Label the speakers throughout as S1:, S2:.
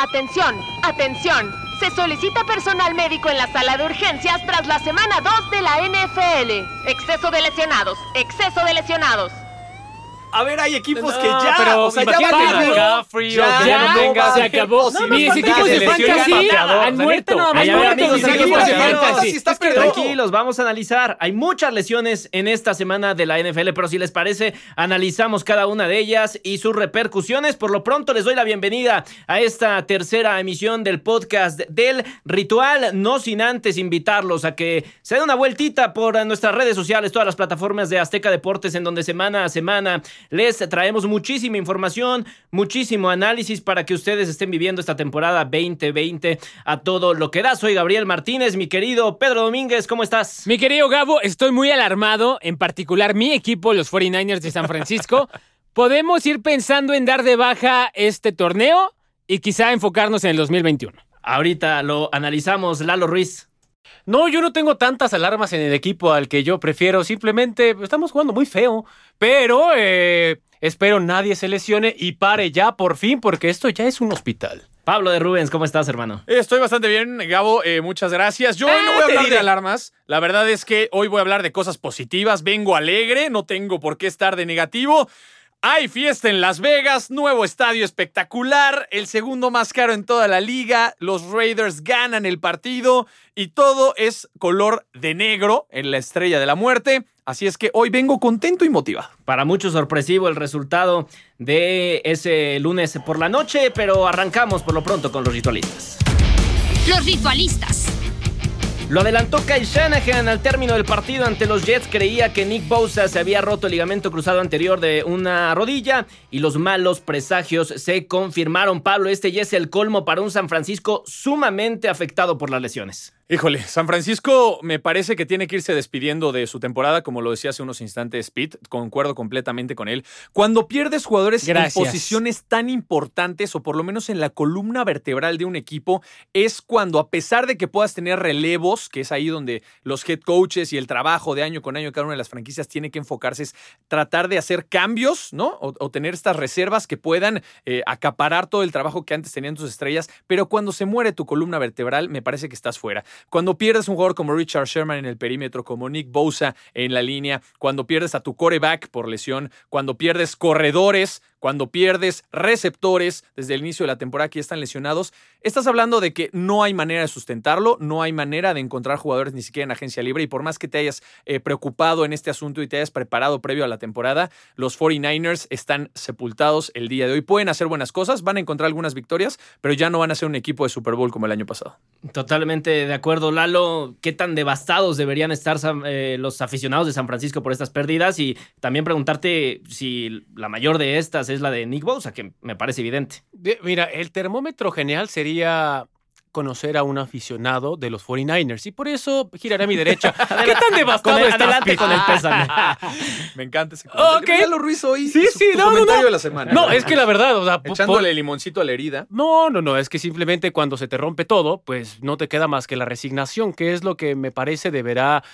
S1: Atención, atención. Se solicita personal médico en la sala de urgencias tras la semana 2 de la NFL. Exceso de lesionados, exceso de lesionados.
S2: A ver, hay equipos
S3: No,
S2: que ya,
S3: pero
S2: o sea, ya.
S3: McCaffrey
S2: Ya,
S3: que ya no tenga-
S4: se acabó.
S2: No, no,
S4: Mis equipos de fantasy han muerto.
S3: Tranquilos, vamos a analizar. Hay muchas lesiones en esta semana de la NFL, pero si les parece, analizamos cada una de ellas y sus repercusiones. Por lo pronto, les doy la bienvenida a esta tercera emisión del podcast del Ritual, no sin antes invitarlos a que se den una vueltita por nuestras redes sociales, todas las plataformas de Azteca Deportes, en donde semana a semana les traemos muchísima información, muchísimo análisis para que ustedes estén viviendo esta temporada 2020 a todo lo que da. Soy Gabriel Martínez, mi querido Pedro Domínguez, ¿cómo estás?
S4: Mi querido Gabo, estoy muy alarmado, en particular mi equipo, los 49ers de San Francisco. Podemos ir pensando en dar de baja este torneo y quizá enfocarnos en el 2021.
S3: Ahorita lo analizamos, Lalo Ruiz.
S5: No, yo no tengo tantas alarmas en el equipo al que yo prefiero. Simplemente estamos jugando muy feo. Pero eh, espero nadie se lesione y pare ya por fin, porque esto ya es un hospital.
S3: Pablo de Rubens, ¿cómo estás, hermano?
S2: Estoy bastante bien, Gabo. eh, muchas gracias. Yo hoy no
S5: Ah,
S2: voy a hablar de alarmas. La verdad es que hoy voy a hablar de cosas positivas. Vengo alegre, no tengo por qué estar de negativo. Hay fiesta en Las Vegas, nuevo estadio espectacular, el segundo más caro en toda la liga. Los Raiders ganan el partido y todo es color de negro en la estrella de la muerte. Así es que hoy vengo contento y motivado.
S3: Para muchos sorpresivo el resultado de ese lunes por la noche, pero arrancamos por lo pronto con los ritualistas.
S6: Los ritualistas.
S3: Lo adelantó Kyle Shanahan al término del partido ante los Jets. Creía que Nick Bosa se había roto el ligamento cruzado anterior de una rodilla y los malos presagios se confirmaron. Pablo, este ya es el colmo para un San Francisco sumamente afectado por las lesiones.
S2: Híjole, San Francisco me parece que tiene que irse despidiendo de su temporada, como lo decía hace unos instantes Pete, concuerdo completamente con él. Cuando pierdes jugadores
S4: Gracias.
S2: en posiciones tan importantes, o por lo menos en la columna vertebral de un equipo, es cuando a pesar de que puedas tener relevos, que es ahí donde los head coaches y el trabajo de año con año cada una de las franquicias tiene que enfocarse, es tratar de hacer cambios, ¿no? O, o tener estas reservas que puedan eh, acaparar todo el trabajo que antes tenían tus estrellas, pero cuando se muere tu columna vertebral, me parece que estás fuera. Cuando pierdes un jugador como Richard Sherman en el perímetro, como Nick Bosa en la línea, cuando pierdes a tu coreback por lesión, cuando pierdes corredores, cuando pierdes receptores desde el inicio de la temporada que están lesionados, estás hablando de que no hay manera de sustentarlo, no hay manera de encontrar jugadores ni siquiera en agencia libre y por más que te hayas eh, preocupado en este asunto y te hayas preparado previo a la temporada, los 49ers están sepultados el día de hoy. Pueden hacer buenas cosas, van a encontrar algunas victorias, pero ya no van a ser un equipo de Super Bowl como el año pasado.
S3: Totalmente de acuerdo, Lalo. ¿Qué tan devastados deberían estar eh, los aficionados de San Francisco por estas pérdidas? Y también preguntarte si la mayor de estas es la de Nick Bosa, que me parece evidente.
S5: De- Mira, el termómetro genial sería conocer a un aficionado de los 49ers y por eso giraré a mi derecha. ¿Qué tan devastado
S3: Con el- adelante con el pésame.
S2: Me encanta ese
S5: Ok.
S2: Lalo Ruiz hoy.
S5: Sí,
S2: su-
S5: sí,
S2: tu
S5: no, no,
S2: comentario
S5: no.
S2: de la semana.
S5: No, es que la verdad, o sea,
S2: Echándole limoncito a la herida.
S5: No, no, no, es que simplemente cuando se te rompe todo, pues no te queda más que la resignación, que es lo que me parece deberá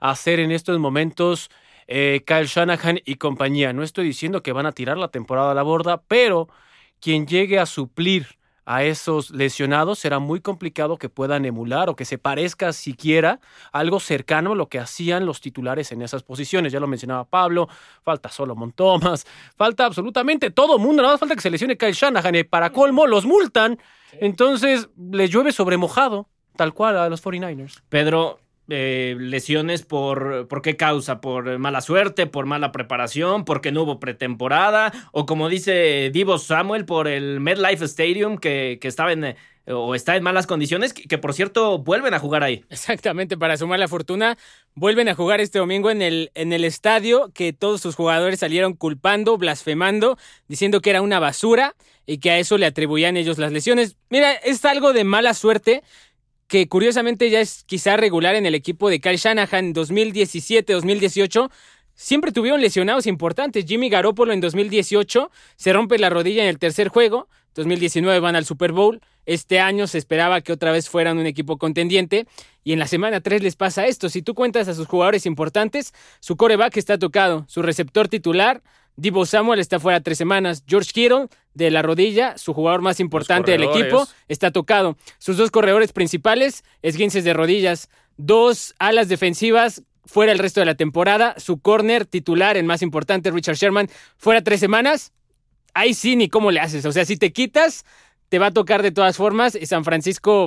S5: hacer en estos momentos eh, Kyle Shanahan y compañía. No estoy diciendo que van a tirar la temporada a la borda, pero quien llegue a suplir a esos lesionados será muy complicado que puedan emular o que se parezca siquiera algo cercano a lo que hacían los titulares en esas posiciones. Ya lo mencionaba Pablo, falta Solomon Thomas, falta absolutamente todo mundo, nada más falta que se lesione Kyle Shanahan y para colmo los multan, entonces les llueve sobre mojado, tal cual a los 49ers.
S3: Pedro, eh, lesiones por, por qué causa? ¿Por mala suerte? ¿Por mala preparación? ¿Porque no hubo pretemporada? ¿O como dice Divo Samuel, por el MetLife Stadium que, que estaba en, eh, o está en malas condiciones? Que, que, por cierto vuelven a jugar ahí.
S4: Exactamente, para sumar la fortuna, vuelven a jugar este domingo en el, en el estadio que todos sus jugadores salieron culpando, blasfemando, diciendo que era una basura y que a eso le atribuían ellos las lesiones. Mira, es algo de mala suerte que curiosamente ya es quizá regular en el equipo de Kyle Shanahan 2017-2018. Siempre tuvieron lesionados importantes. Jimmy Garoppolo en 2018 se rompe la rodilla en el tercer juego. 2019 van al Super Bowl. Este año se esperaba que otra vez fueran un equipo contendiente. Y en la semana 3 les pasa esto. Si tú cuentas a sus jugadores importantes, su coreback está tocado. Su receptor titular Divo Samuel está fuera tres semanas. George Kittle, de la rodilla, su jugador más importante del equipo, está tocado. Sus dos corredores principales, esguinces de rodillas. Dos alas defensivas, fuera el resto de la temporada. Su corner titular, el más importante, Richard Sherman, fuera tres semanas. Ahí sí, ni cómo le haces. O sea, si te quitas, te va a tocar de todas formas. Y San Francisco,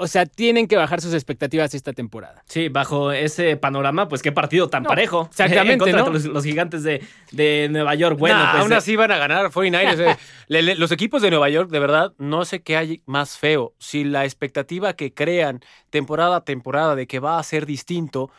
S4: o sea, tienen que bajar sus expectativas esta temporada.
S3: Sí, bajo ese panorama, pues qué partido tan
S4: No,
S3: parejo.
S4: exactamente,
S3: En contra
S4: ¿no?
S3: de los, los gigantes de, de Nueva York. Bueno,
S5: Nah,
S3: pues.
S5: aún así van a ganar 49ers. eh. Le- le- los equipos de Nueva York, de verdad, no sé qué hay más feo. Si la expectativa que crean temporada a temporada de que va a ser distinto,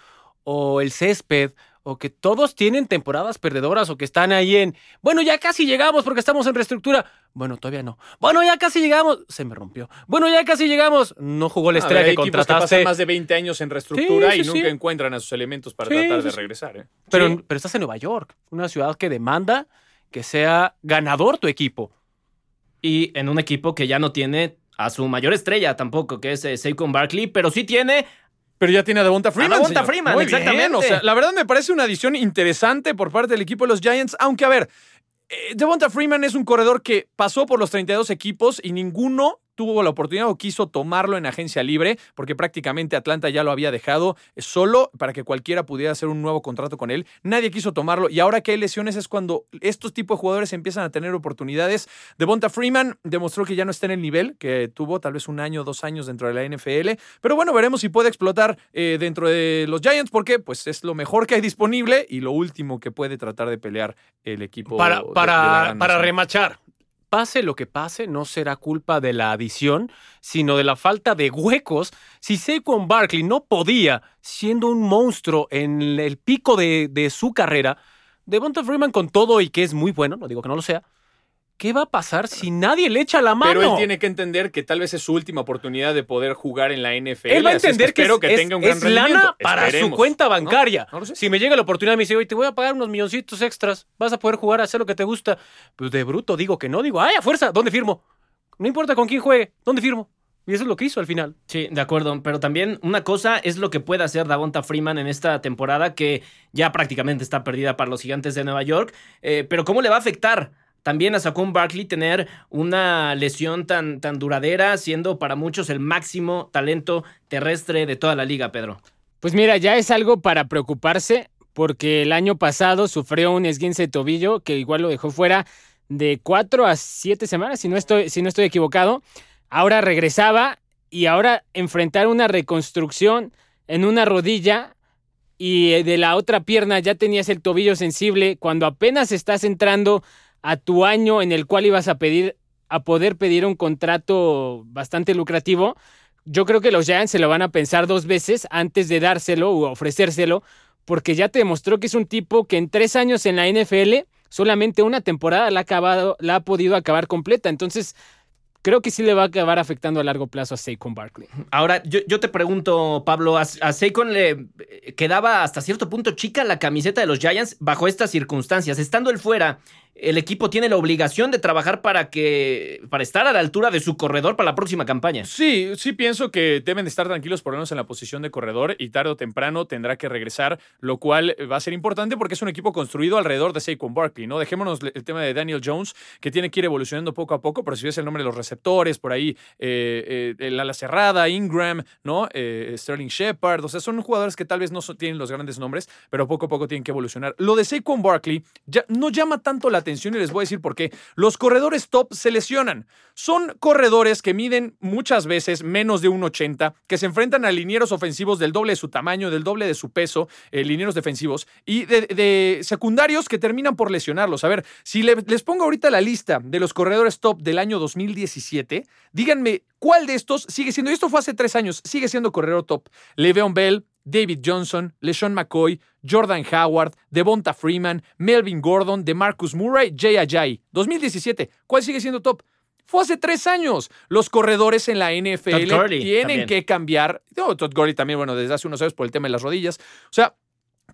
S5: o el césped, o que todos tienen temporadas perdedoras, o que están ahí en, bueno, ya casi llegamos porque estamos en reestructura. Bueno, todavía no. Bueno, ya casi llegamos. Se me rompió. Bueno, ya casi llegamos. No jugó la estrella
S2: ver, hay
S5: que contrataste.
S2: pasan más de 20 años en reestructura
S5: Sí,
S2: y
S5: sí,
S2: nunca
S5: sí.
S2: encuentran a sus elementos para
S5: Sí,
S2: tratar de regresar. ¿eh?
S5: Pero,
S3: Sí.
S5: pero estás en Nueva York, una ciudad que demanda que sea ganador tu equipo.
S3: Y en un equipo que ya no tiene a su mayor estrella tampoco, que es eh, Saquon Barkley, pero sí tiene
S2: Pero ya tiene a Devonta Freeman.
S3: Devonta. Freeman,
S2: Muy bien,
S3: exactamente.
S2: O sea, la verdad me parece una adición interesante por parte del equipo de los Giants, aunque a ver, eh, Devonta Freeman es un corredor que pasó por los 32 equipos y ninguno tuvo la oportunidad o quiso tomarlo en agencia libre, porque prácticamente Atlanta ya lo había dejado solo para que cualquiera pudiera hacer un nuevo contrato con él. Nadie quiso tomarlo y ahora que hay lesiones es cuando estos tipos de jugadores empiezan a tener oportunidades. Devonta Freeman demostró que ya no está en el nivel que tuvo tal vez un año o dos años dentro de la NFL, pero bueno, veremos si puede explotar eh, dentro de los Giants porque pues es lo mejor que hay disponible y lo último que puede tratar de pelear el equipo
S5: para,
S2: de-
S5: para, remachar. Pase lo que pase, no será culpa de la adición, sino de la falta de huecos. Si Saquon Barkley no podía, siendo un monstruo en el pico de, su carrera, Devonta Freeman con todo y que es muy bueno, no digo que no lo sea, ¿qué va a pasar si nadie le echa la mano?
S2: Pero él tiene que entender que tal vez es su última oportunidad de poder jugar en la NFL.
S5: Él va a
S2: es
S5: entender que,
S2: espero
S5: es,
S2: que
S5: es-
S2: tenga un gran
S5: es
S2: rendimiento.
S5: lana para su cuenta bancaria.
S2: No lo sé.
S5: Si me llega la oportunidad y me dice, oye, te voy a pagar unos milloncitos extras, vas a poder jugar, hacer lo que te gusta. Pues de bruto digo que no, digo, ay, a fuerza, ¿dónde firmo? No importa con quién juegue, ¿dónde firmo? Y eso es lo que hizo al final.
S3: Sí, de acuerdo, pero también una cosa es lo que puede hacer Davonta Freeman en esta temporada que ya prácticamente está perdida para los gigantes de Nueva York, eh, pero ¿cómo le va a afectar? También a Saquon Barkley tener una lesión tan, tan duradera, siendo para muchos el máximo talento terrestre de toda la liga, Pedro.
S4: Pues mira, ya es algo para preocuparse porque el año pasado sufrió un esguince de tobillo que igual lo dejó fuera de cuatro a siete semanas, si no estoy, si no estoy equivocado. Ahora regresaba y ahora enfrentar una reconstrucción en una rodilla y eh, de la otra pierna ya tenías el tobillo sensible cuando apenas estás entrando a tu año en el cual ibas a pedir a poder pedir un contrato bastante lucrativo. Yo creo que los Giants se lo van a pensar dos veces antes de dárselo o ofrecérselo, porque ya te demostró que es un tipo que en tres años en la NFL solamente una temporada la ha, acabado, la ha podido acabar completa. Entonces, creo que sí le va a acabar afectando a largo plazo a Saquon Barkley.
S3: Ahora, yo, yo te pregunto, Pablo, ¿a, a Saquon le quedaba hasta cierto punto chica la camiseta de los Giants bajo estas circunstancias? Estando él fuera, el equipo tiene la obligación de trabajar para que para estar a la altura de su corredor para la próxima campaña.
S2: Sí, sí pienso que deben de estar tranquilos por lo menos en la posición de corredor y tarde o temprano tendrá que regresar, lo cual va a ser importante porque es un equipo construido alrededor de Saquon Barkley, ¿no? Dejémonos el tema de Daniel Jones, que tiene que ir evolucionando poco a poco, pero si ves el nombre de los receptores, por ahí, eh, eh, cerrada, Ingram, ¿no? Eh, Sterling Shepard, o sea, son jugadores que tal vez no tienen los grandes nombres, pero poco a poco tienen que evolucionar. Lo de Saquon Barkley ya no llama tanto la atención y les voy a decir por qué. Los corredores top se lesionan. Son corredores que miden muchas veces menos de 1,80, que se enfrentan a linieros ofensivos del doble de su tamaño, del doble de su peso, eh, linieros defensivos, y de, secundarios que terminan por lesionarlos. A ver, si le- les pongo ahorita la lista de los corredores top del año 2017, díganme cuál de estos sigue siendo, y esto fue hace tres años, sigue siendo corredor top. Le'Veon Bell, David Johnson, LeSean McCoy, Jordan Howard, Devonta Freeman, Melvin Gordon, DeMarcus Murray, Jay Ajayi. 2017. ¿Cuál sigue siendo top? Fue hace tres años. Los corredores en la NFL tienen
S3: también.
S2: que cambiar. No, Todd Gurley también, bueno, desde hace unos años por el tema de las rodillas. O sea,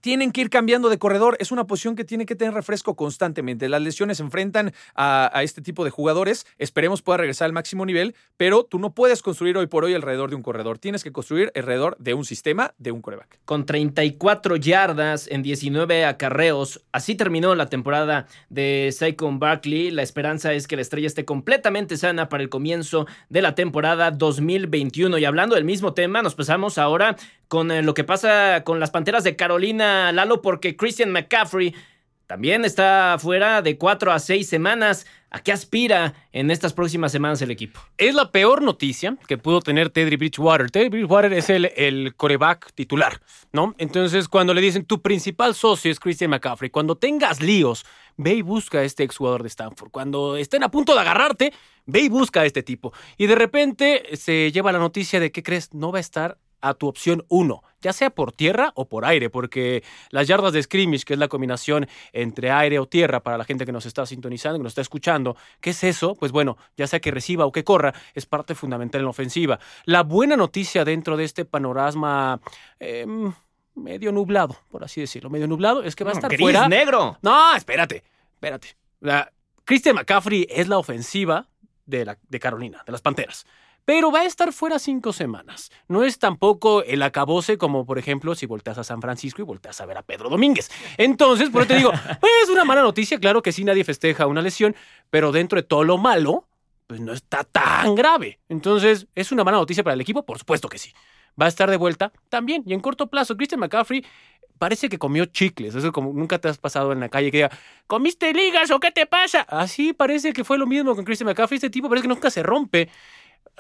S2: tienen que ir cambiando de corredor. Es una posición que tiene que tener refresco constantemente. Las lesiones enfrentan a, a, este tipo de jugadores. Esperemos pueda regresar al máximo nivel, pero tú no puedes construir hoy por hoy alrededor de un corredor. Tienes que construir alrededor de un sistema, de un coreback.
S3: Con 34 yardas en 19 acarreos, así terminó la temporada de Saquon Barkley. La esperanza es que la estrella esté completamente sana para el comienzo de la temporada 2021. Y hablando del mismo tema, nos pasamos ahora con eh, lo que pasa con las Panteras de Carolina, Lalo, porque Christian McCaffrey también está fuera de cuatro a seis semanas. ¿A qué aspira en estas próximas semanas el equipo?
S5: Es la peor noticia que pudo tener Teddy Bridgewater. Teddy Bridgewater es el, el coreback titular, ¿no? Entonces, cuando le dicen tu principal socio es Christian McCaffrey, cuando tengas líos, ve y busca a este exjugador de Stanford. Cuando estén a punto de agarrarte, ve y busca a este tipo. Y de repente se lleva la noticia de que crees no va a estar a tu opción 1, ya sea por tierra o por aire, porque las yardas de scrimmage, que es la combinación entre aire o tierra para la gente que nos está sintonizando, que nos está escuchando, ¿qué es eso? Pues bueno, ya sea que reciba o que corra, es parte fundamental en la ofensiva. La buena noticia dentro de este panorama eh, medio nublado, por así decirlo, medio nublado, es que va a estar
S3: Gris
S5: fuera.
S3: negro.
S5: No, espérate, espérate. La, Christian McCaffrey es la ofensiva de, la, de Carolina, de las Panteras pero va a estar fuera cinco semanas. No es tampoco el acabose como, por ejemplo, si volteas a San Francisco y volteas a ver a Pedro Domínguez. Entonces, por eso te digo, pues es una mala noticia, claro que sí, nadie festeja una lesión, pero dentro de todo lo malo, pues no está tan grave. Entonces, ¿es una mala noticia para el equipo? Por supuesto que sí. Va a estar de vuelta también, y en corto plazo, Christian McCaffrey parece que comió chicles. Eso como nunca te has pasado en la calle que diga, ¿comiste ligas o qué te pasa? Así parece que fue lo mismo con Christian McCaffrey. Este tipo parece que nunca se rompe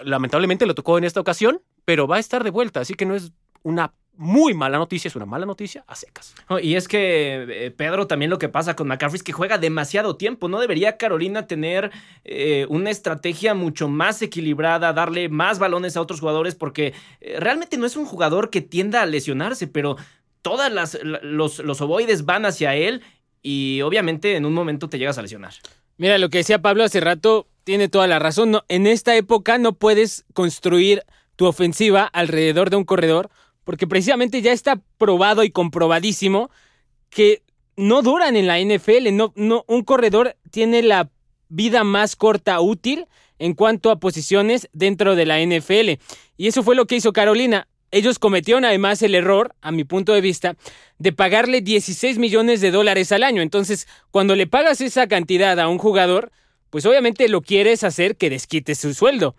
S5: lamentablemente lo tocó en esta ocasión, pero va a estar de vuelta, así que no es una muy mala noticia, es una mala noticia a secas.
S3: Oh, y es que, eh, Pedro, también lo que pasa con McCaffrey es que juega demasiado tiempo. ¿No debería Carolina tener eh, una estrategia mucho más equilibrada, darle más balones a otros jugadores? Porque eh, realmente no es un jugador que tienda a lesionarse, pero todas las los, los ovoides van hacia él y obviamente en un momento te llegas a lesionar.
S4: Mira, lo que decía Pablo hace rato tiene toda la razón. En esta época no puedes construir tu ofensiva alrededor de un corredor porque precisamente ya está probado y comprobadísimo que no duran en la NFL. Un corredor tiene la vida más corta útil en cuanto a posiciones dentro de la NFL. Y eso fue lo que hizo Carolina. Ellos cometieron además el error, a mi punto de vista, de pagarle 16 millones de dólares al año. Entonces, cuando le pagas esa cantidad a un jugador, pues obviamente lo quieres hacer que desquite su sueldo.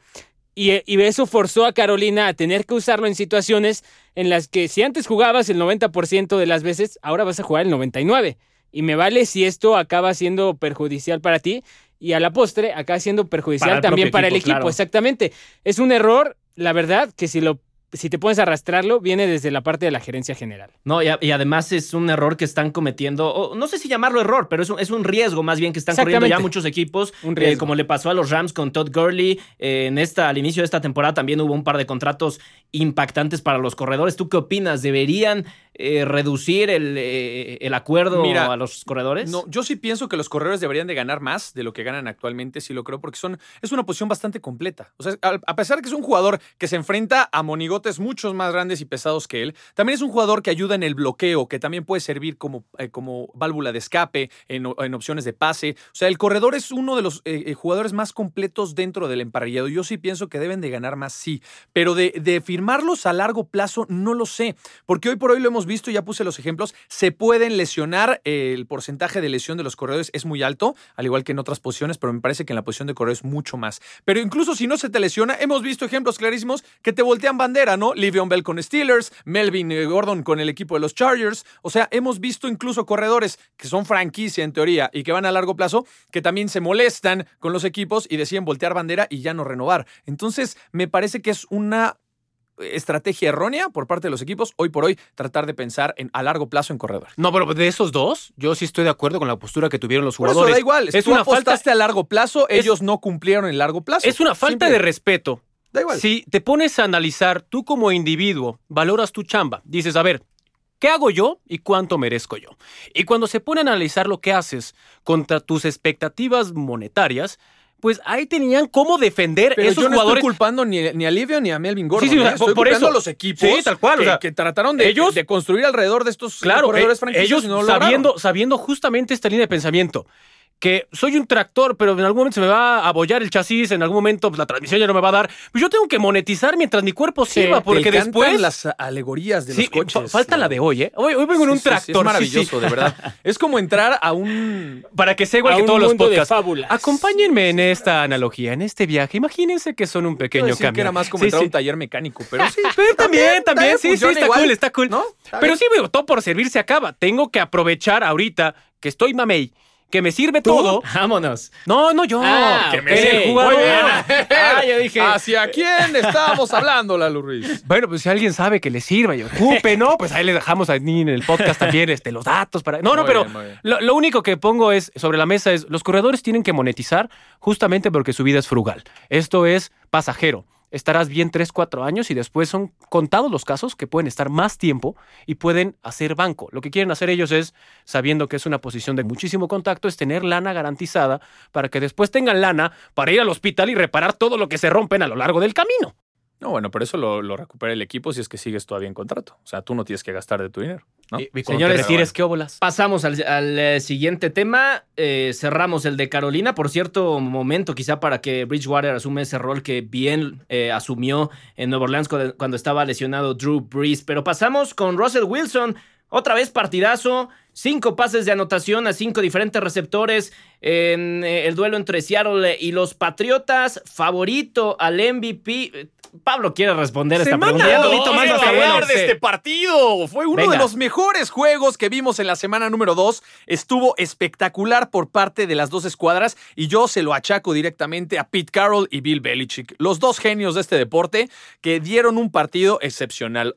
S4: Y, y, eso forzó a Carolina a tener que usarlo en situaciones en las que si antes jugabas el 90% de las veces, ahora vas a jugar el 99%. Y me vale si esto acaba siendo perjudicial para ti y a la postre acaba siendo perjudicial
S3: Para
S4: también para el
S3: equipo,
S4: equipo.
S3: claro.
S4: Exactamente. Es un error, la verdad, que si lo si te pones a arrastrarlo, viene desde la parte de la gerencia general.
S3: No, y, a- y además es un error que están cometiendo, o no sé si llamarlo error, pero es un, es un riesgo más bien que están corriendo ya muchos equipos,
S4: Un
S3: eh,
S4: riesgo.
S3: como le pasó a los Rams con Todd Gurley. eh, en esta, al inicio de esta temporada también hubo un par de contratos impactantes para los corredores. ¿Tú qué opinas? ¿Deberían eh, reducir el, eh, el acuerdo
S2: Mira,
S3: a los corredores?
S2: No, yo sí pienso que los corredores deberían de ganar más de lo que ganan actualmente, sí lo creo, porque son, es una posición bastante completa. O sea, a, pesar de que es un jugador que se enfrenta a monigotes muchos más grandes y pesados que él, también es un jugador que ayuda en el bloqueo, que también puede servir como, eh, como válvula de escape, en, en opciones de pase. O sea, el corredor es uno de los jugadores más completos dentro del emparrillado. Yo sí pienso que deben de ganar más, sí. Pero de, de firmarlos a largo plazo, no lo sé. Porque hoy por hoy lo hemos visto, ya puse los ejemplos, se pueden lesionar, eh, el porcentaje de lesión de los corredores es muy alto, al igual que en otras posiciones, pero me parece que en la posición de corredor es mucho más. Pero incluso si no se te lesiona, hemos visto ejemplos clarísimos que te voltean bandera, ¿no? Livion Bell con Steelers, Melvin eh, Gordon con el equipo de los Chargers. O sea, hemos visto incluso corredores que son franquicia en teoría y que van a largo plazo, que también se molestan con los equipos y deciden voltear bandera y ya no renovar. Entonces, me parece que es una estrategia errónea por parte de los equipos hoy por hoy tratar de pensar en a largo plazo en corredores.
S5: No, pero de esos dos, yo sí estoy de acuerdo con la postura que tuvieron los
S2: Por eso
S5: jugadores.
S2: da igual,
S5: Es
S2: tú
S5: una falta,
S2: a largo plazo,
S5: Es-
S2: ellos no cumplieron en largo plazo.
S5: es una falta
S2: Simple.
S5: de respeto.
S2: Da igual.
S5: Si te pones a analizar, tú como individuo valoras tu chamba, dices, a ver, ¿qué hago yo y cuánto merezco yo? Y cuando se pone a analizar lo que haces contra tus expectativas monetarias, pues ahí tenían cómo defender
S2: Pero
S5: esos
S2: yo no
S5: jugadores.
S2: estoy culpando ni, ni a Livio ni a Melvin Gordon.
S5: Sí, sí, o
S2: ¿eh? Estoy
S5: por eso.
S2: a los equipos
S5: Sí, tal cual,
S2: que,
S5: o sea,
S2: que trataron de,
S5: ellos-
S2: de construir alrededor de estos
S5: Claro,
S2: corredores
S5: eh,
S2: franquicios
S5: ellos
S2: y no lo lograron.
S5: sabiendo, sabiendo justamente esta línea de pensamiento. Que soy un tractor, pero en algún momento se me va a abollar el chasis, en algún momento pues, la transmisión ya no me va a dar. Pues yo tengo que monetizar mientras mi cuerpo sirva,
S2: Te
S5: porque
S2: encantan
S5: después.
S2: las alegorías de
S5: Sí,
S2: los coches.
S5: fa- falta la de hoy, ¿eh? Hoy, hoy vengo en un
S2: Sí,
S5: tractor.
S2: es maravilloso, de verdad. Es como entrar a un
S5: Para que sea igual
S4: A
S5: que
S4: un
S5: todos los
S4: mundo de
S5: podcasts.
S4: fábulas.
S5: Acompáñenme en esta analogía, en este viaje. Imagínense que son un pequeño cambio.
S2: que era más como entrar a un taller mecánico, pero sí.
S5: Pero también, también, sí, sí, está
S2: igual,
S5: cool, está cool.
S2: ¿no? Está
S5: Pero
S2: bien.
S5: sí, todo por servir se acaba. Tengo que aprovechar ahorita que estoy mamey, que me sirve todo.
S3: Vámonos.
S5: No, no yo.
S4: Ah,
S5: que me el jugador.
S2: Muy bien.
S3: Ah, yo dije-
S2: ¿Hacia quién estábamos hablando, Lalo Ruiz?
S5: Bueno, pues si alguien sabe que le sirva y ocupe, ¿no? Pues ahí le dejamos ahí en el podcast también este, los datos para. No, no, pero
S2: bien.
S5: lo, lo único que pongo es sobre la mesa es los corredores tienen que monetizar justamente porque su vida es frugal. Esto es pasajero. Estarás bien 3, 4 años y después son contados los casos que pueden estar más tiempo y pueden hacer banco. Lo que quieren hacer ellos es, sabiendo que es una posición de muchísimo contacto, es tener lana garantizada para que después tengan lana para ir al hospital y reparar todo lo que se rompen a lo largo del camino.
S2: No, bueno, pero eso lo, lo recupera el equipo si es que sigues todavía en contrato. O sea, tú no tienes que gastar de tu dinero. ¿no?
S5: Y, y
S3: Señores,
S5: te retires, ¿qué óbolas?
S3: Pasamos al, al, eh, siguiente tema. Eh, cerramos el de Carolina. Por cierto, momento quizá para que Bridgewater asume ese rol que bien eh, asumió en Nueva Orleans cuando, cuando estaba lesionado Drew Brees. Pero pasamos con Russell Wilson. Otra vez partidazo. Cinco pases de anotación a cinco diferentes receptores en eh, el duelo entre Seattle y los Patriotas. Favorito al MVP. Eh, Pablo quiere responder esta pregunta.
S5: Dos,
S3: Todito más bueno.
S2: de este partido. Fue uno
S3: Venga.
S2: de los mejores juegos que vimos en la semana número 2. Estuvo espectacular por parte de las dos escuadras y yo se lo achaco directamente a Pete Carroll y Bill Belichick, los dos genios de este deporte que dieron un partido excepcional.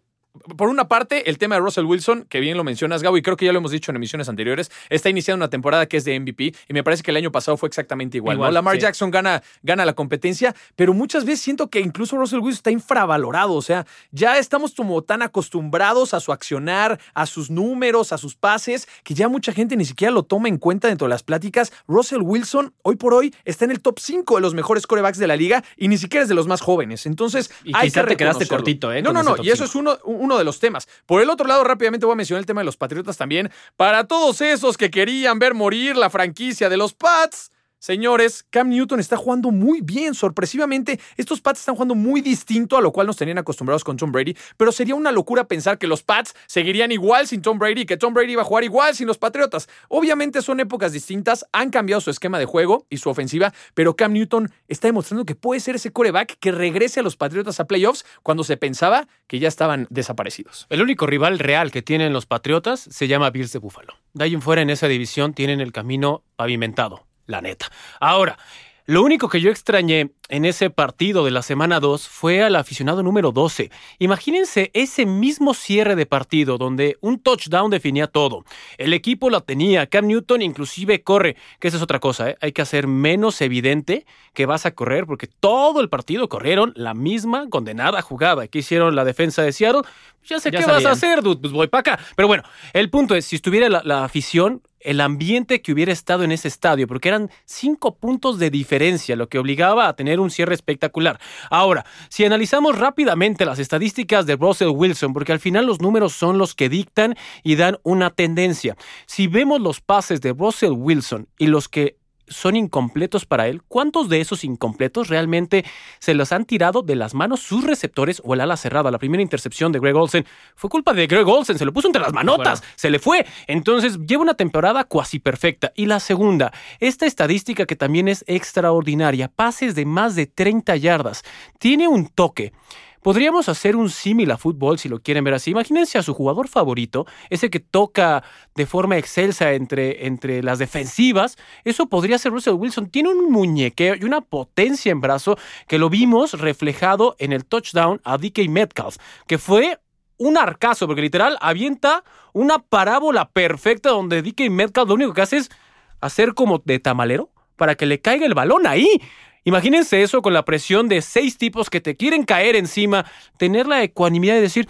S2: Por una parte, el tema de Russell Wilson, que bien lo mencionas, Gabo, y creo que ya lo hemos dicho en emisiones anteriores, está iniciando una temporada que es de MVP y me parece que el año pasado fue exactamente igual. ¿no?
S3: Igual,
S2: Lamar
S3: sí.
S2: Jackson gana, gana la competencia, pero muchas veces siento que incluso Russell Wilson está infravalorado. O sea, ya estamos como tan acostumbrados a su accionar, a sus números, a sus pases, que ya mucha gente ni siquiera lo toma en cuenta dentro de las pláticas. Russell Wilson, hoy por hoy, está en el top 5 de los mejores corebacks de la liga y ni siquiera es de los más jóvenes. Entonces,
S3: Y
S2: hay que
S3: te quedaste cortito, ¿eh?
S2: No, no, no. Y eso es uno, uno de los temas. Por el otro lado, rápidamente voy a mencionar el tema de los Patriotas también. Para todos esos que querían ver morir la franquicia de los Pats. Señores, Cam Newton está jugando muy bien, sorpresivamente. Estos Pats están jugando muy distinto a lo cual nos tenían acostumbrados con Tom Brady, pero sería una locura pensar que los Pats seguirían igual sin Tom Brady y que Tom Brady iba a jugar igual sin los Patriotas. Obviamente son épocas distintas, han cambiado su esquema de juego y su ofensiva, pero Cam Newton está demostrando que puede ser ese coreback que regrese a los Patriotas a playoffs cuando se pensaba que ya estaban desaparecidos.
S5: El único rival real que tienen los Patriotas se llama Bills de Buffalo. De ahí en fuera en esa división tienen el camino pavimentado, la neta. Ahora, lo único que yo extrañé en ese partido de la semana 2 fue al aficionado número 12. Imagínense ese mismo cierre de partido donde un touchdown definía todo. El equipo la tenía, Cam Newton inclusive corre, que esa es otra cosa, ¿eh? hay que hacer menos evidente que vas a correr porque todo el partido corrieron la misma condenada jugada que hicieron la defensa de Seattle. Ya sé
S3: Ya
S5: qué vas a hacer, dude, pues voy para acá. Pero bueno, el punto es, si estuviera la, la afición, el ambiente que hubiera estado en ese estadio, porque eran cinco puntos de diferencia, lo que obligaba a tener un cierre espectacular. Ahora, si analizamos rápidamente las estadísticas de Russell Wilson, porque al final los números son los que dictan y dan una tendencia. Si vemos los pases de Russell Wilson y los que son incompletos para él, ¿cuántos de esos incompletos realmente se los han tirado de las manos sus receptores o el ala cerrada? La primera intercepción de Greg Olsen fue culpa de Greg Olsen, se lo puso entre las manotas, se le fue. Entonces lleva una temporada cuasi perfecta. Y la segunda, esta estadística que también es extraordinaria, pases de más de 30 yardas, tiene un toque. Podríamos hacer un símil a fútbol si lo quieren ver así. Imagínense a su jugador favorito, ese que toca de forma excelsa entre, entre las defensivas. Eso podría ser Russell Wilson. Tiene un muñequeo y una potencia en brazo que lo vimos reflejado en el touchdown a DK Metcalf, que fue un arcazo, porque literal avienta una parábola perfecta donde DK Metcalf lo único que hace es hacer como de tamalero para que le caiga el balón ahí. Imagínense eso con la presión de seis tipos que te quieren caer encima, tener la ecuanimidad de decir,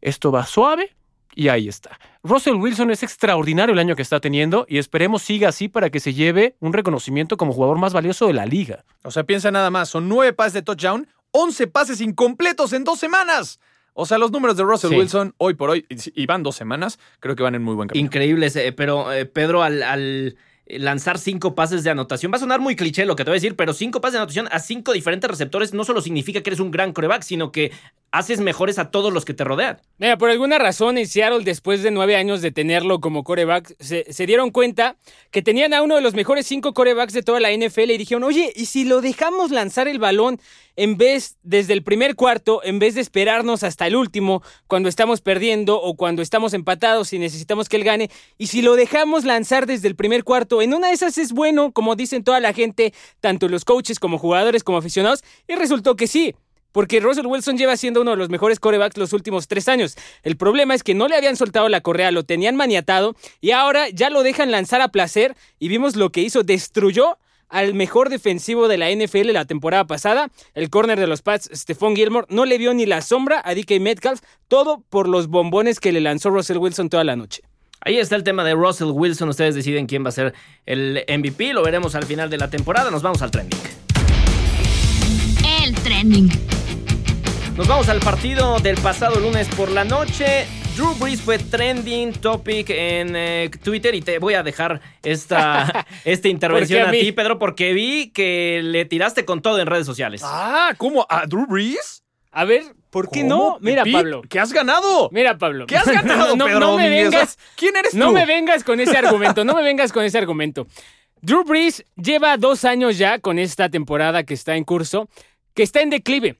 S5: esto va suave Y ahí está. Russell Wilson es extraordinario el año que está teniendo y esperemos siga así para que se lleve un reconocimiento como jugador más valioso de la liga.
S2: O sea, piensa nada más, son nueve pases de touchdown, 11 pases incompletos en dos semanas. O sea, los números de Russell
S3: Sí.
S2: Wilson hoy por hoy, y y van dos semanas, creo que van en muy buen camino.
S3: Increíbles, eh, pero eh, Pedro, al, al lanzar cinco pases de anotación, va a sonar muy cliché lo que te voy a decir, pero cinco pases de anotación a cinco diferentes receptores no solo significa que eres un gran coreback, sino que haces mejores a todos los que te rodean.
S4: Mira, por alguna razón en Seattle, después de nueve años de tenerlo como coreback, se, se dieron cuenta que tenían a uno de los mejores cinco corebacks de toda la NFL y dijeron, oye, ¿y si lo dejamos lanzar el balón en vez, desde el primer cuarto, en vez de esperarnos hasta el último, cuando estamos perdiendo o cuando estamos empatados y necesitamos que él gane, y si lo dejamos lanzar desde el primer cuarto, en una de esas es bueno, como dicen toda la gente, tanto los coaches como jugadores como aficionados, y resultó que sí. Porque Russell Wilson lleva siendo uno de los mejores corebacks los últimos tres años. El problema es que no le habían soltado la correa, lo tenían maniatado y ahora ya lo dejan lanzar a placer y vimos lo que hizo, destruyó al mejor defensivo de la NFL la temporada pasada, el corner de los Pats, Stephon Gilmore, no le vio ni la sombra a DK Metcalf, todo por los bombones que le lanzó Russell Wilson toda la noche.
S3: Ahí está el tema de Russell Wilson. Ustedes deciden quién va a ser el MVP. Lo veremos al final de la temporada. Nos vamos al trending.
S6: El trending.
S3: Nos vamos al partido del pasado lunes por la noche. Drew Brees fue trending topic en eh, Twitter y te voy a dejar esta, esta intervención
S4: ¿Por
S3: a, ti, Pedro, porque vi que le tiraste con todo en redes sociales.
S2: Ah, ¿cómo? ¿A Drew Brees?
S4: A ver, ¿por qué
S2: ¿Cómo?
S4: no? Mira, Pablo.
S2: ¿Qué has ganado?
S4: Mira, Pablo.
S2: ¿Qué has ganado,
S4: no,
S2: Pedro
S4: no me vengas.
S2: ¿Quién eres
S4: No
S2: tú?
S4: me vengas con ese argumento, no me vengas con ese argumento. Drew Brees lleva dos años ya con esta temporada que está en curso, que está en declive.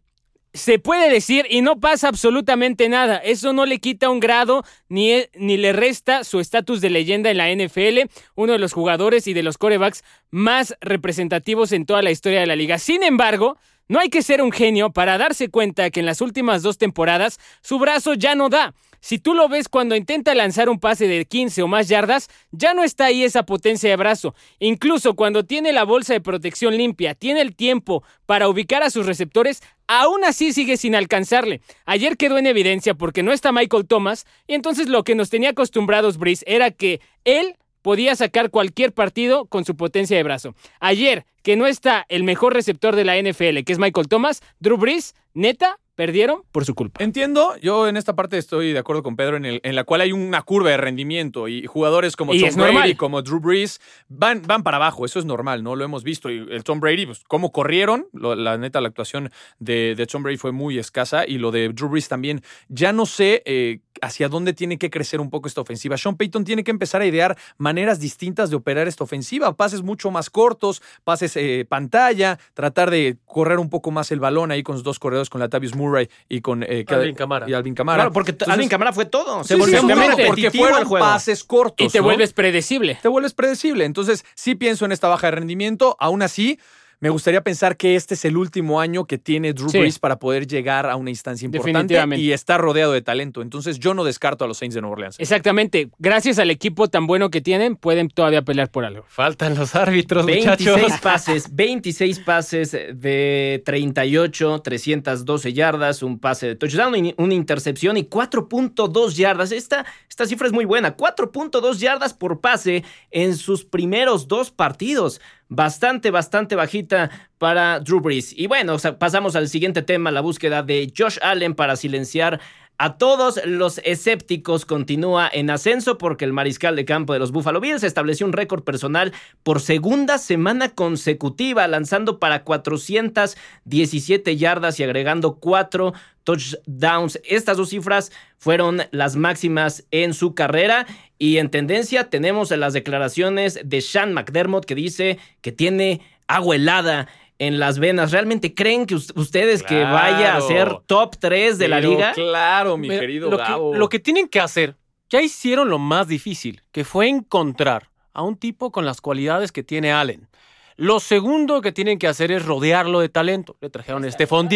S4: Se puede decir y no pasa absolutamente nada. Eso no le quita un grado ni, e- ni le resta su estatus de leyenda en la NFL, uno de los jugadores y de los corebacks más representativos en toda la historia de la liga. Sin embargo, no hay que ser un genio para darse cuenta que en las últimas dos temporadas su brazo ya no da. Si tú lo ves cuando intenta lanzar un pase de 15 o más yardas, ya no está ahí esa potencia de brazo. Incluso cuando tiene la bolsa de protección limpia, tiene el tiempo para ubicar a sus receptores, aún así sigue sin alcanzarle. Ayer quedó en evidencia porque no está Michael Thomas y entonces lo que nos tenía acostumbrados Breeze era que él podía sacar cualquier partido con su potencia de brazo. Ayer, que no está el mejor receptor de la NFL, que es Michael Thomas, Drew Brees, neta, perdieron por su culpa.
S2: Entiendo, yo en esta parte estoy de acuerdo con Pedro en, el- en la cual hay una curva de rendimiento y jugadores como
S4: Y
S2: Tom Brady,
S4: normal.
S2: como Drew Brees van, van para abajo, eso es normal, ¿no? Lo hemos visto. Y el Tom Brady, pues cómo corrieron, Lo- la neta la actuación de, de Tom Brady fue muy escasa y lo de Drew Brees también. Ya no sé eh, hacia dónde tiene que crecer un poco esta ofensiva. Sean Payton tiene que empezar a idear maneras distintas de operar esta ofensiva, pases mucho más cortos, pases eh, pantalla, tratar de correr un poco más el balón ahí con sus dos corredores, con Latavius Murray y con eh,
S5: Alvin Kamara.
S2: y Alvin Kamara.
S3: Claro, porque
S2: Entonces,
S3: Alvin Camara fue todo. Se
S2: sí,
S3: volvió
S2: sí,
S3: muy
S2: porque fueron
S3: el juego.
S2: pases cortos.
S4: Y te
S2: ¿no?
S4: vuelves predecible.
S2: te vuelves predecible. Entonces, sí pienso en esta baja de rendimiento. Aún así, me gustaría pensar que este es el último año que tiene Drew
S4: Sí.
S2: Brees para poder llegar a una instancia importante y estar rodeado de talento. Entonces, yo no descarto a los Saints de Nueva Orleans.
S4: Exactamente. Gracias al equipo tan bueno que tienen, pueden todavía pelear por algo.
S5: Faltan los árbitros,
S3: 26
S5: muchachos.
S3: pases, 26 pases de 38, 312 yardas, un pase de touchdown, y una intercepción y 4.2 yardas. Esta, esta cifra es muy buena, 4.2 yardas por pase en sus primeros dos partidos. Bastante, bastante bajita para Drew Brees. Y bueno, pasamos al siguiente tema, la búsqueda de Josh Allen para silenciar a todos los escépticos continúa en ascenso porque el mariscal de campo de los Buffalo Bills estableció un récord personal por segunda semana consecutiva, lanzando para 417 yardas y agregando cuatro touchdowns. Estas dos cifras fueron las máximas en su carrera y en tendencia tenemos las declaraciones de Sean McDermott que dice que tiene agua helada en las venas. ¿Realmente creen que us- ustedes que vaya a ser top 3 de la liga?
S2: Claro, mi
S5: Mira,
S2: querido
S5: lo
S2: Gabo.
S5: Que, lo que tienen que hacer, ya hicieron lo más difícil, que fue encontrar a un tipo con las cualidades que tiene Allen. Lo segundo que tienen que hacer es rodearlo de talento. Le trajeron a Stephon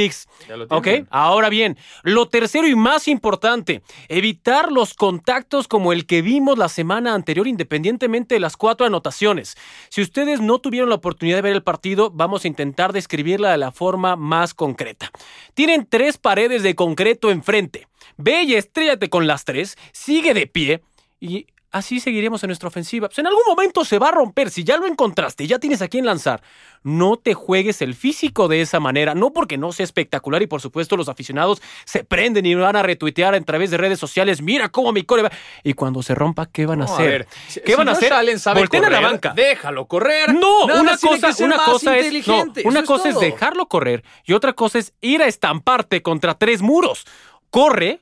S2: lo
S5: Ok, ahora bien, lo tercero y más importante, evitar los contactos como el que vimos la semana anterior, independientemente de las cuatro anotaciones. Si ustedes no tuvieron la oportunidad de ver el partido, vamos a intentar describirla de la forma más concreta. Tienen tres paredes de concreto enfrente. Ve y estrellate con las tres, sigue de pie y así seguiremos en nuestra ofensiva. Pues en algún momento se va a romper. Si ya lo encontraste, ya tienes a quién lanzar. No te juegues el físico de esa manera. No porque no sea espectacular y por supuesto los aficionados se prenden y van a retuitear a través de redes sociales. Mira cómo mi core va-". Y cuando se rompa, ¿qué van a
S2: No,
S5: hacer?
S2: ver, si-
S5: ¿Qué
S2: si
S5: van a hacer?
S2: Sabe
S5: Volteen a la banca.
S2: Déjalo correr.
S5: No,
S2: Nada
S5: una cosa, una cosa es, no, una cosa es dejarlo correr y otra cosa es ir a estamparte contra tres muros. Corre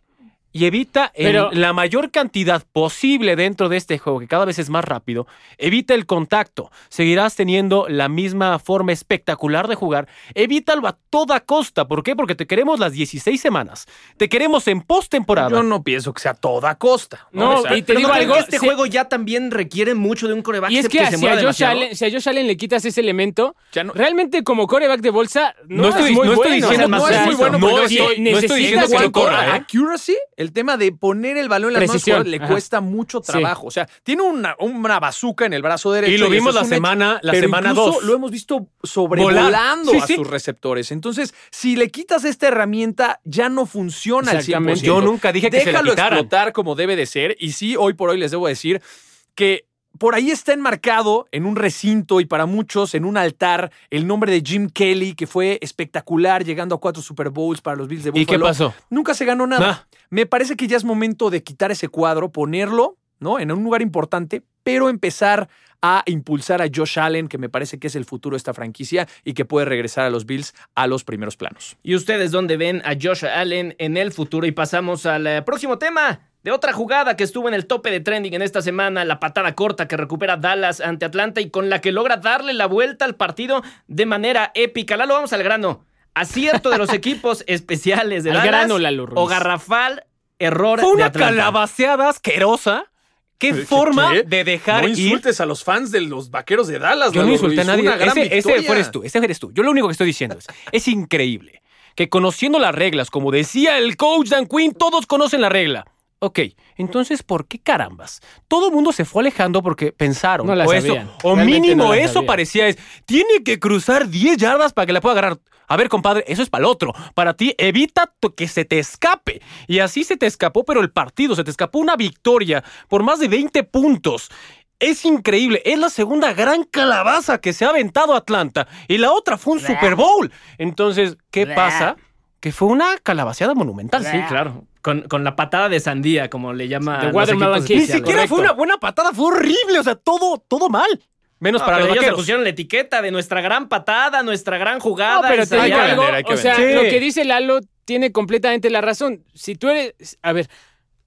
S5: y evita
S4: Pero-
S5: la mayor cantidad posible dentro de este juego, que cada vez es más rápido, evita el contacto. Seguirás teniendo la misma forma espectacular de jugar. Evítalo a toda costa. ¿Por qué? Porque te queremos las 16 semanas. Te queremos en postemporada.
S2: Yo no pienso que sea a toda costa.
S4: No,
S2: O sea,
S4: y te
S3: Pero
S4: digo
S3: ¿no creen
S4: algo.
S3: este juego ya también requiere mucho de un coreback
S4: y es que,
S3: se
S4: si, a Josh? Allen, si a Josh Allen le quitas ese elemento,
S2: Ya no-
S4: realmente como coreback de bolsa no,
S5: No
S4: es
S5: estoy-
S2: es muy bueno,
S5: No estoy- diciendo que corra, ¿eh?
S2: accuracy, el tema de poner el balón en las manos
S4: Precisión,
S2: jugador le
S4: ajá.
S2: cuesta mucho
S4: Sí.
S2: trabajo. O sea, tiene una, una bazuca en el brazo derecho.
S5: Y lo vimos la
S2: hecho.
S5: semana, la
S2: Pero
S5: semana
S2: incluso
S5: 2.
S2: Lo hemos visto sobrevolando
S5: Sí,
S2: a
S5: sí.
S2: sus receptores. Entonces, si le quitas esta herramienta, ya no funciona al 100%.
S4: Exactamente.
S5: Yo nunca dije que se la
S2: Déjalo
S5: quitaran.
S2: explotar como debe de ser. Y sí, hoy por hoy les debo decir que por ahí está enmarcado en un recinto y para muchos en un altar el nombre de Jim Kelly, que fue espectacular, llegando a cuatro Super Bowls para los Bills de
S5: ¿Y
S2: Buffalo.
S5: qué pasó?
S2: Nunca se ganó nada.
S5: Nah.
S2: Me parece que ya es momento de quitar ese cuadro, ponerlo, ¿no? En un lugar importante, pero empezar a impulsar a Josh Allen, que me parece que es el futuro de esta franquicia y que puede regresar a los Bills a los primeros planos.
S3: ¿Y ustedes dónde ven a Josh Allen en el futuro? Y pasamos al eh, próximo tema de otra jugada que estuvo en el tope de trending en esta semana, la patada corta que recupera Dallas ante Atlanta y con la que logra darle la vuelta al partido de manera épica. Lalo, vamos al grano. Acierto de los equipos especiales de
S4: Al
S3: Dallas
S4: grano, Lalo Ruiz.
S3: o garrafal error
S5: Fue una calabaceada asquerosa. ¿Qué
S2: ¿Qué-
S5: forma
S2: qué?
S5: de dejar
S2: no
S5: ir?
S2: insultes a los fans de los vaqueros de Dallas.
S5: Yo no insulté a nadie. Ese, ese eres tú, ese eres tú. Yo lo único que estoy diciendo es, es increíble que conociendo las reglas, como decía el coach Dan Quinn, todos conocen la regla. Ok, entonces, ¿por qué carambas? Todo el mundo se fue alejando porque pensaron,
S4: No la
S5: o, eso, o mínimo
S4: no la
S5: eso
S4: sabían.
S5: parecía es, tiene que cruzar 10 yardas para que la pueda agarrar. A ver, compadre, eso es para el otro. Para ti, evita que se te escape. Y así se te escapó, pero el partido, se te escapó una victoria por más de 20 puntos. Es increíble, es la segunda gran calabaza que se ha aventado Atlanta y la otra fue un Super Bowl. Entonces, ¿qué pasa? Que fue una calabaceada monumental.
S3: Sí, claro. Con, con la patada de sandía, como le llama.
S4: Watermelon kick.
S5: Ni siquiera fue una buena patada, fue horrible, o sea, todo, todo mal. Menos
S3: No,
S5: para
S3: pero
S5: los
S3: ellos se pusieron la etiqueta de nuestra gran patada, nuestra gran jugada.
S4: No, pero
S3: y
S4: te digo
S2: hay que
S3: salía-
S4: algo,
S2: vender, hay que
S4: o sea, lo que dice Lalo tiene completamente la razón. Si tú eres, a ver,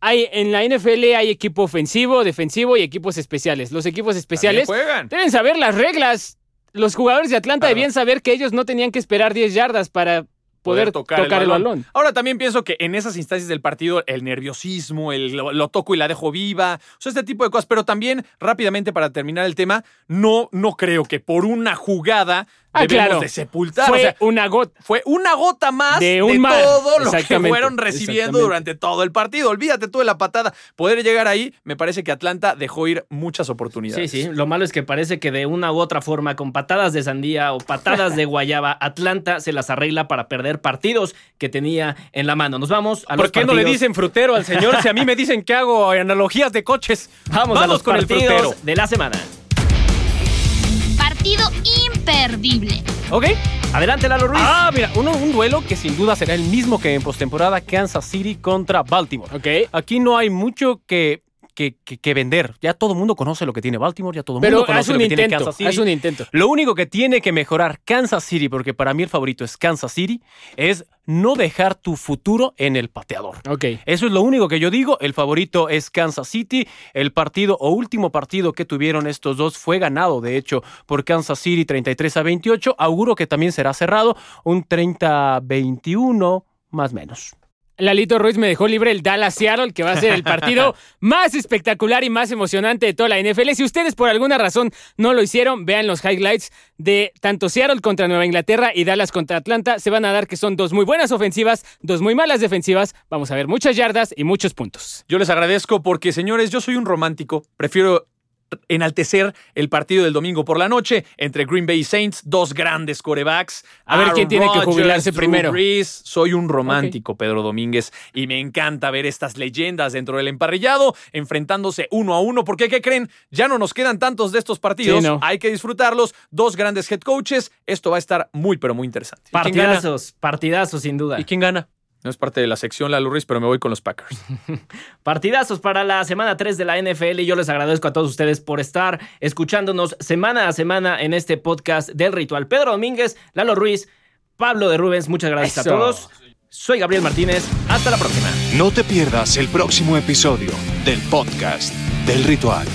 S4: hay en la NFL hay equipo ofensivo, defensivo y equipos especiales. Los equipos especiales
S2: juegan.
S4: deben saber las reglas. Los jugadores de Atlanta
S2: Claro.
S4: debían saber que ellos no tenían que esperar 10 yardas para poder, tocar, el, balón.
S2: Ahora también pienso que en esas instancias del partido, el nerviosismo, el lo, lo toco y la dejo viva, o sea, este tipo de cosas. Pero también, rápidamente para terminar el tema, no, no creo que por una jugada
S4: Ah,
S2: debemos
S4: claro.
S2: de sepultar.
S4: Fue
S2: o sea,
S4: una gota.
S2: fue una gota más
S4: De
S2: de,
S4: un mar.
S2: todo lo que fueron recibiendo durante todo el partido. Olvídate tú de la patada. Poder llegar ahí, me parece que Atlanta dejó ir muchas
S3: Sí,
S2: oportunidades.
S3: sí. Lo malo es que parece que de una u otra forma, con patadas de sandía o patadas de guayaba, Atlanta se las arregla para perder partidos que tenía en la mano. Nos vamos a los
S5: ¿Por qué no le dicen frutero al señor si a mí me dicen que hago analogías de coches?
S3: Vamos, a los
S5: con el
S3: partidos
S5: frutero.
S3: de la semana.
S6: Partido imperdible.
S5: ¿Ok?
S3: Adelante, Lalo Ruiz.
S5: Ah, mira, uno- un duelo que sin duda será el mismo que en postemporada Kansas City contra Baltimore.
S4: Ok.
S5: Aquí no hay mucho que, que, que- que vender. Ya todo el mundo conoce lo que tiene Baltimore, ya todo el mundo conoce lo que tiene. Kansas City.
S4: Haz un intento.
S5: Lo único que tiene que mejorar Kansas City, porque para mí el favorito es Kansas City, es no dejar tu futuro en el pateador.
S4: Ok.
S5: Eso es lo único que yo digo. El favorito es Kansas City. El partido o último partido que tuvieron estos dos fue ganado, de hecho, por Kansas City 33 a 28. Auguro que también será cerrado, un 30 a 21 más o menos.
S4: Lalito Ruiz me dejó libre el Dallas Seattle, que va a ser el partido más espectacular y más emocionante de toda la NFL. Si ustedes por alguna razón no lo hicieron, vean los highlights de tanto Seattle contra Nueva Inglaterra y Dallas contra Atlanta. Se van a dar que son dos muy buenas ofensivas, dos muy malas defensivas. Vamos a ver muchas yardas y muchos puntos.
S2: Yo les agradezco porque, señores, yo soy un romántico. Prefiero enaltecer el partido del domingo por la noche entre Green Bay Saints, dos grandes corebacks.
S4: A ver quién tiene que jubilarse primero.
S2: Soy un romántico, Pedro Domínguez, y me encanta ver estas leyendas dentro del emparrillado enfrentándose uno a uno, porque ¿qué creen? Ya no nos quedan tantos de estos partidos, hay que disfrutarlos. Dos grandes head coaches, esto va a estar muy, pero muy interesante.
S3: Partidazos, partidazos sin duda.
S2: ¿Y quién gana? No es parte de la sección La Ruiz, pero me voy con los Packers.
S3: Partidazos para la semana 3 de la NFL y yo les agradezco a todos ustedes por estar escuchándonos semana a semana en este podcast del ritual. Pedro Domínguez, Lalo Ruiz, Pablo de Rubens, muchas gracias a todos. Soy Gabriel Martínez, hasta la próxima.
S7: No te pierdas el próximo episodio del podcast del ritual.